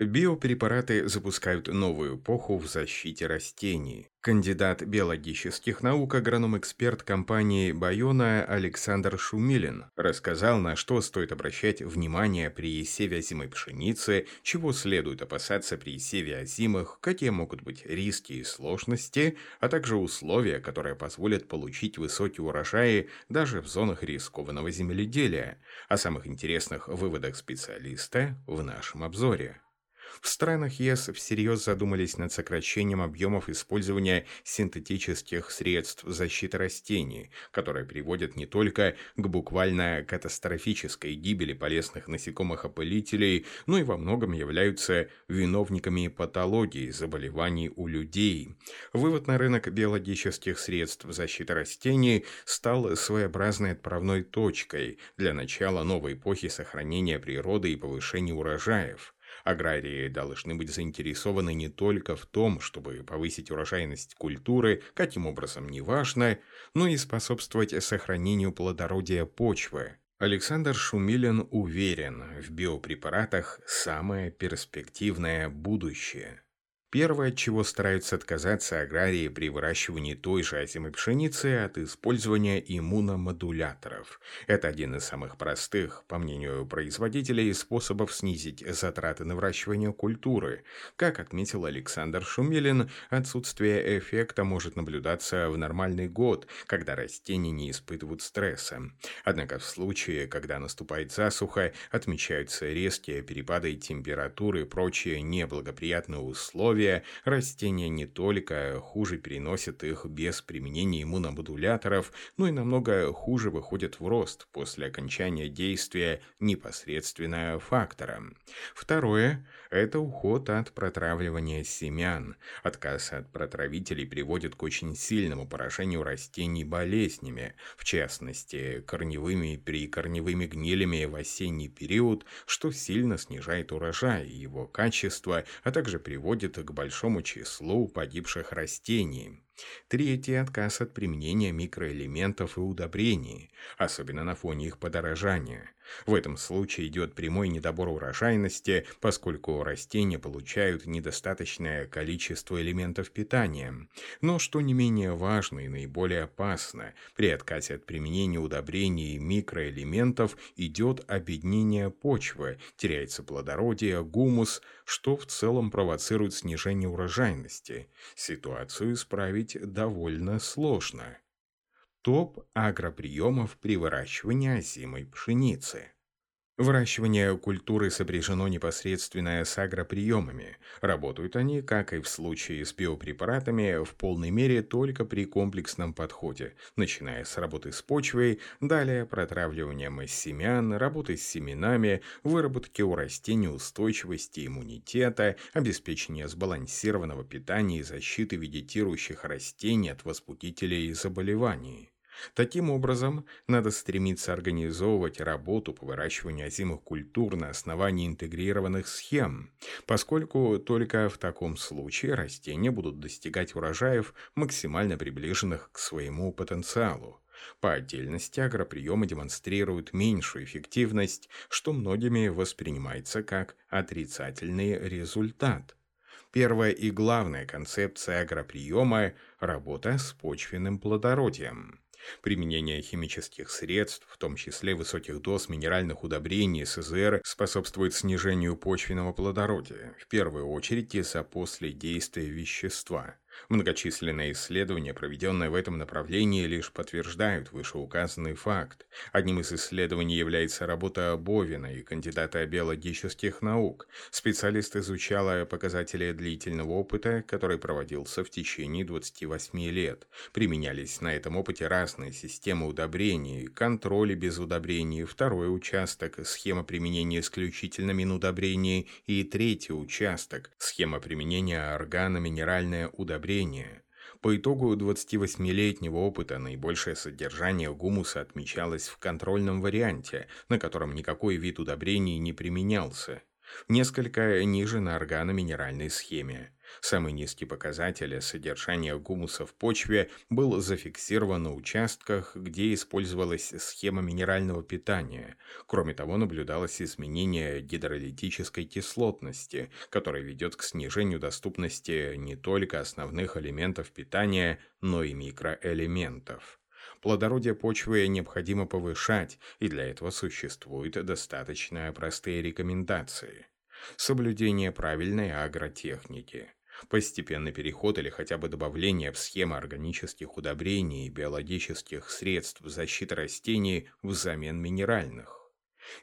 Биопрепараты запускают новую эпоху в защите растений. Кандидат биологических наук, агроном-эксперт компании «Байона» Александр Шумилин рассказал, на что стоит обращать внимание при севе озимой пшеницы, чего следует опасаться при севе озимых, какие могут быть риски и сложности, а также условия, которые позволят получить высокие урожаи даже в зонах рискованного земледелия. О самых интересных выводах специалиста в нашем обзоре. В странах ЕС всерьез задумались над сокращением объемов использования синтетических средств защиты растений, которые приводят не только к буквально катастрофической гибели полезных насекомых-опылителей, но и во многом являются виновниками патологий заболеваний у людей. Вывод на рынок биологических средств защиты растений стал своеобразной отправной точкой для начала новой эпохи сохранения природы и повышения урожаев. Аграрии должны быть заинтересованы не только в том, чтобы повысить урожайность культуры, каким образом неважно, но и способствовать сохранению плодородия почвы. Александр Шумилин уверен, в биопрепаратах самое перспективное будущее. Первое, от чего стараются отказаться аграрии при выращивании той же озимой пшеницы, от использования иммуномодуляторов. Это один из самых простых, по мнению производителей, способов снизить затраты на выращивание культуры. Как отметил Александр Шумилин, отсутствие эффекта может наблюдаться в нормальный год, когда растения не испытывают стресса. Однако в случае, когда наступает засуха, отмечаются резкие перепады температуры и прочие неблагоприятные условия, условия, растения не только хуже переносят их без применения иммуномодуляторов, но и намного хуже выходят в рост после окончания действия непосредственно фактора. Второе – это уход от протравливания семян. Отказ от протравителей приводит к очень сильному поражению растений болезнями, в частности, корневыми и прикорневыми гнилями в осенний период, что сильно снижает урожай и его качество, а также приводит большому числу погибших растений. Третий – отказ от применения микроэлементов и удобрений, особенно на фоне их подорожания. В этом случае идет прямой недобор урожайности, поскольку растения получают недостаточное количество элементов питания. Но, что не менее важно и наиболее опасно, при отказе от применения удобрений и микроэлементов идет обеднение почвы, теряется плодородие, гумус, что в целом провоцирует снижение урожайности. Ситуацию исправить довольно сложно. Топ агроприемов при выращивании озимой пшеницы. Выращивание культуры сопряжено непосредственно с агроприемами. Работают они, как и в случае с биопрепаратами, в полной мере только при комплексном подходе, начиная с работы с почвой, далее протравливанием из семян, работы с семенами, выработки у растений устойчивости иммунитета, обеспечения сбалансированного питания и защиты вегетирующих растений от возбудителей заболеваний. Таким образом, надо стремиться организовывать работу по выращиванию озимых культур на основании интегрированных схем, поскольку только в таком случае растения будут достигать урожаев, максимально приближенных к своему потенциалу. По отдельности агроприемы демонстрируют меньшую эффективность, что многими воспринимается как отрицательный результат. Первая и главная концепция агроприема – работа с почвенным плодородием. Применение химических средств, в том числе высоких доз минеральных удобрений СЗР, способствует снижению почвенного плодородия, в первую очередь из-за после действия вещества. Многочисленные исследования, проведенные в этом направлении, лишь подтверждают вышеуказанный факт. Одним из исследований является работа Бовина и кандидата биологических наук. Специалист изучал показатели длительного опыта, который проводился в течение 28 лет. Применялись на этом опыте разные системы удобрений, контроли без удобрений, второй участок, схема применения исключительно минудобрений и третий участок, схема применения органо-минеральное удобрение удобрения. По итогу 28-летнего опыта наибольшее содержание гумуса отмечалось в контрольном варианте, на котором никакой вид удобрений не применялся. Несколько ниже на органоминеральной схеме. Самый низкий показатель содержания гумуса в почве был зафиксирован на участках, где использовалась схема минерального питания. Кроме того, наблюдалось изменение гидролитической кислотности, которое ведет к снижению доступности не только основных элементов питания, но и микроэлементов. Плодородие почвы необходимо повышать, и для этого существуют достаточно простые рекомендации. Соблюдение правильной агротехники – Постепенный переход или хотя бы добавление в схемы органических удобрений и биологических средств защиты растений взамен минеральных.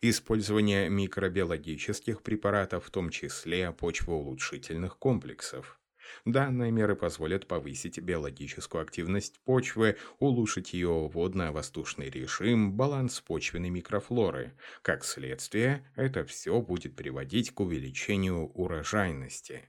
Использование микробиологических препаратов, в том числе почвоулучшительных комплексов. Данные меры позволят повысить биологическую активность почвы, улучшить ее водно-воздушный режим, баланс почвенной микрофлоры. Как следствие, это все будет приводить к увеличению урожайности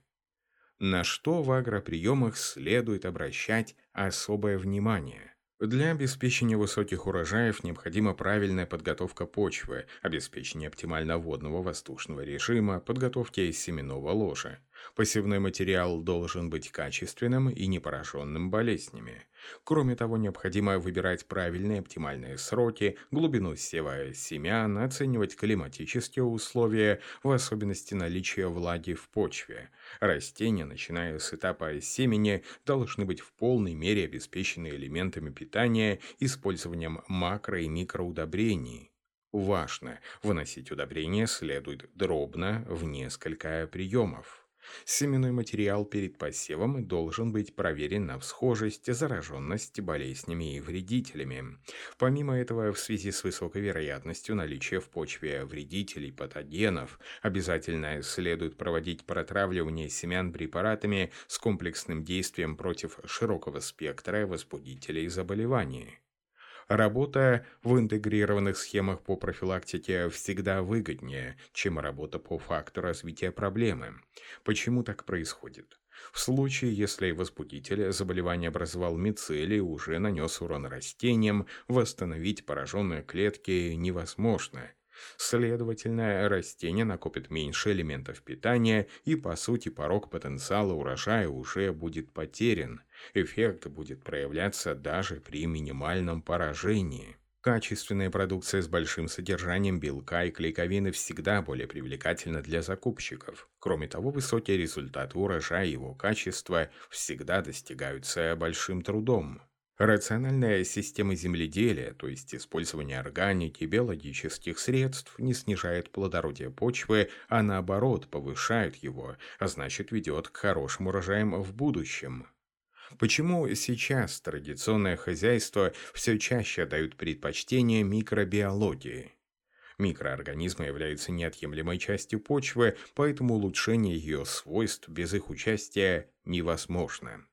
на что в агроприемах следует обращать особое внимание. Для обеспечения высоких урожаев необходима правильная подготовка почвы, обеспечение оптимально водного воздушного режима, подготовки семенного ложа. Посевной материал должен быть качественным и не пораженным болезнями. Кроме того, необходимо выбирать правильные оптимальные сроки, глубину сева семян, оценивать климатические условия, в особенности наличие влаги в почве. Растения, начиная с этапа семени, должны быть в полной мере обеспечены элементами питания, использованием макро- и микроудобрений. Важно, выносить удобрения следует дробно в несколько приемов. Семенной материал перед посевом должен быть проверен на всхожесть, зараженность болезнями и вредителями. Помимо этого, в связи с высокой вероятностью наличия в почве вредителей, патогенов, обязательно следует проводить протравливание семян препаратами с комплексным действием против широкого спектра возбудителей заболеваний. Работа в интегрированных схемах по профилактике всегда выгоднее, чем работа по факту развития проблемы. Почему так происходит? В случае, если возбудитель заболевания образовал мицелий и уже нанес урон растениям, восстановить пораженные клетки невозможно. Следовательно, растение накопит меньше элементов питания, и, по сути, порог потенциала урожая уже будет потерян. Эффект будет проявляться даже при минимальном поражении. Качественная продукция с большим содержанием белка и клейковины всегда более привлекательна для закупщиков. Кроме того, высокие результаты урожая и его качества всегда достигаются большим трудом. Рациональная система земледелия, то есть использование органики, биологических средств, не снижает плодородие почвы, а наоборот повышает его, а значит ведет к хорошим урожаям в будущем. Почему сейчас традиционное хозяйство все чаще дают предпочтение микробиологии? Микроорганизмы являются неотъемлемой частью почвы, поэтому улучшение ее свойств без их участия невозможно.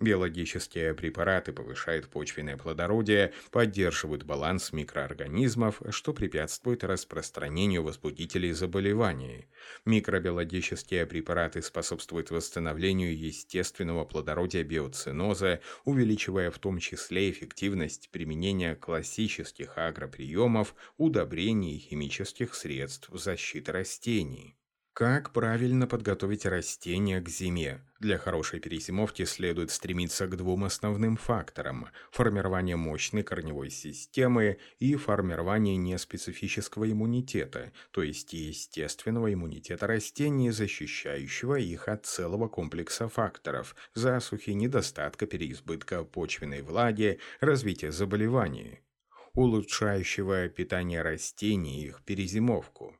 Биологические препараты повышают почвенное плодородие, поддерживают баланс микроорганизмов, что препятствует распространению возбудителей заболеваний. Микробиологические препараты способствуют восстановлению естественного плодородия биоциноза, увеличивая в том числе эффективность применения классических агроприемов, удобрений и химических средств защиты растений. Как правильно подготовить растения к зиме? Для хорошей перезимовки следует стремиться к двум основным факторам – формированию мощной корневой системы и формированию неспецифического иммунитета, то есть естественного иммунитета растений, защищающего их от целого комплекса факторов – засухи, недостатка переизбытка почвенной влаги, развития заболеваний, улучшающего питание растений и их перезимовку.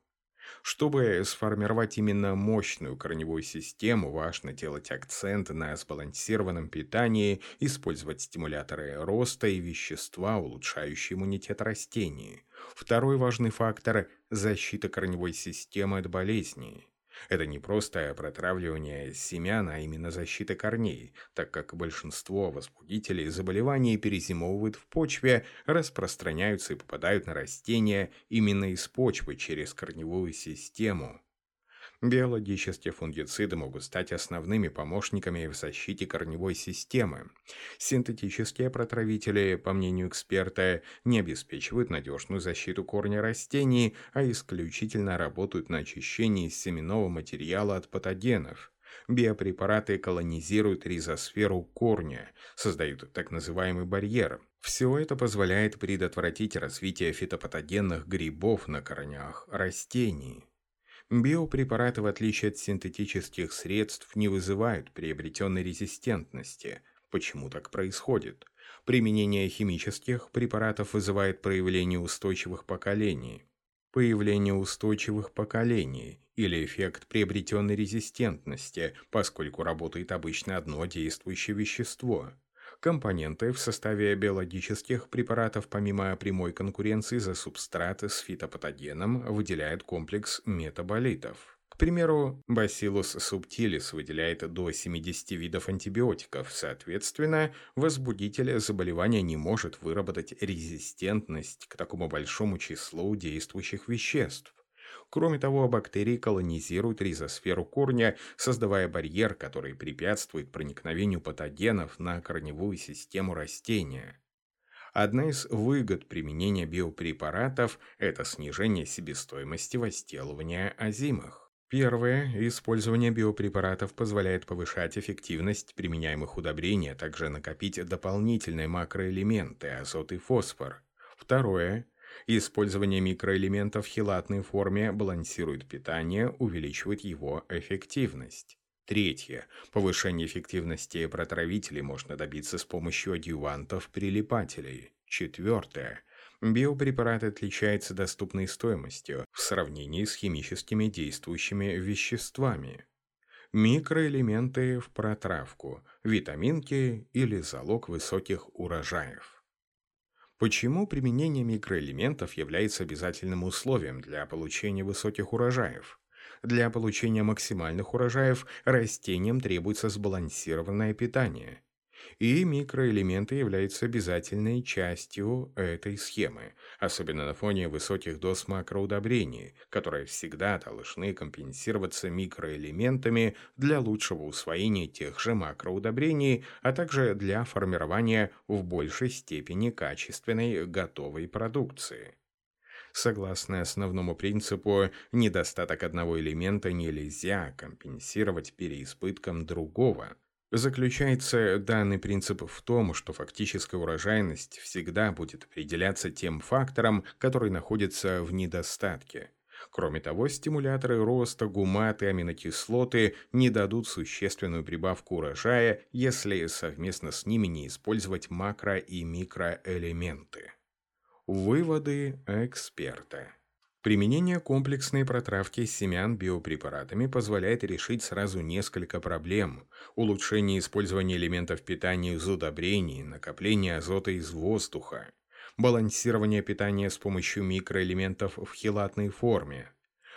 Чтобы сформировать именно мощную корневую систему, важно делать акцент на сбалансированном питании, использовать стимуляторы роста и вещества, улучшающие иммунитет растений. Второй важный фактор – защита корневой системы от болезней. Это не просто протравливание семян, а именно защита корней, так как большинство возбудителей заболеваний перезимовывают в почве, распространяются и попадают на растения именно из почвы через корневую систему. Биологические фунгициды могут стать основными помощниками в защите корневой системы. Синтетические протравители, по мнению эксперта, не обеспечивают надежную защиту корня растений, а исключительно работают на очищении семенного материала от патогенов. Биопрепараты колонизируют ризосферу корня, создают так называемый барьер. Все это позволяет предотвратить развитие фитопатогенных грибов на корнях растений. Биопрепараты, в отличие от синтетических средств, не вызывают приобретенной резистентности. Почему так происходит? Применение химических препаратов вызывает проявление устойчивых поколений. Появление устойчивых поколений или эффект приобретенной резистентности, поскольку работает обычно одно действующее вещество – Компоненты в составе биологических препаратов помимо прямой конкуренции за субстрат с фитопатогеном выделяют комплекс метаболитов. К примеру, Bacillus subtilis выделяет до 70 видов антибиотиков, соответственно, возбудитель заболевания не может выработать резистентность к такому большому числу действующих веществ. Кроме того, бактерии колонизируют ризосферу корня, создавая барьер, который препятствует проникновению патогенов на корневую систему растения. Одна из выгод применения биопрепаратов – это снижение себестоимости возделывания озимых. Первое. Использование биопрепаратов позволяет повышать эффективность применяемых удобрений, а также накопить дополнительные макроэлементы – азот и фосфор. Второе. Использование микроэлементов в хелатной форме балансирует питание, увеличивает его эффективность. Третье. Повышение эффективности протравителей можно добиться с помощью адъювантов-прилипателей. Четвертое. Биопрепарат отличается доступной стоимостью в сравнении с химическими действующими веществами. Микроэлементы в протравку, витаминки или залог высоких урожаев. Почему применение микроэлементов является обязательным условием для получения высоких урожаев? Для получения максимальных урожаев растениям требуется сбалансированное питание. И микроэлементы являются обязательной частью этой схемы, особенно на фоне высоких доз макроудобрений, которые всегда должны компенсироваться микроэлементами для лучшего усвоения тех же макроудобрений, а также для формирования в большей степени качественной готовой продукции. Согласно основному принципу, недостаток одного элемента нельзя компенсировать переизбытком другого – Заключается данный принцип в том, что фактическая урожайность всегда будет определяться тем фактором, который находится в недостатке. Кроме того, стимуляторы роста, гуматы, аминокислоты не дадут существенную прибавку урожая, если совместно с ними не использовать макро- и микроэлементы. Выводы эксперта. Применение комплексной протравки семян биопрепаратами позволяет решить сразу несколько проблем. Улучшение использования элементов питания из удобрений, накопление азота из воздуха, балансирование питания с помощью микроэлементов в хелатной форме,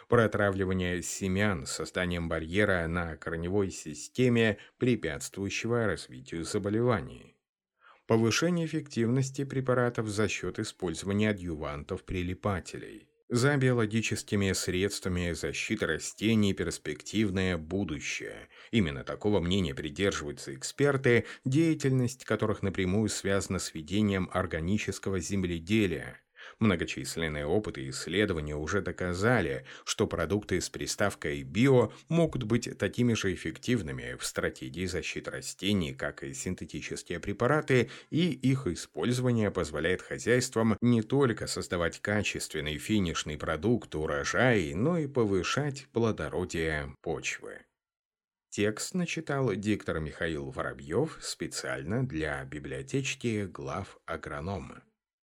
протравливание семян с созданием барьера на корневой системе, препятствующего развитию заболеваний. Повышение эффективности препаратов за счет использования адъювантов-прилипателей. За биологическими средствами защиты растений перспективное будущее. Именно такого мнения придерживаются эксперты, деятельность которых напрямую связана с ведением органического земледелия. Многочисленные опыты и исследования уже доказали, что продукты с приставкой «био» могут быть такими же эффективными в стратегии защиты растений, как и синтетические препараты, и их использование позволяет хозяйствам не только создавать качественный финишный продукт урожай, но и повышать плодородие почвы. Текст начитал диктор Михаил Воробьев специально для библиотечки глав агронома.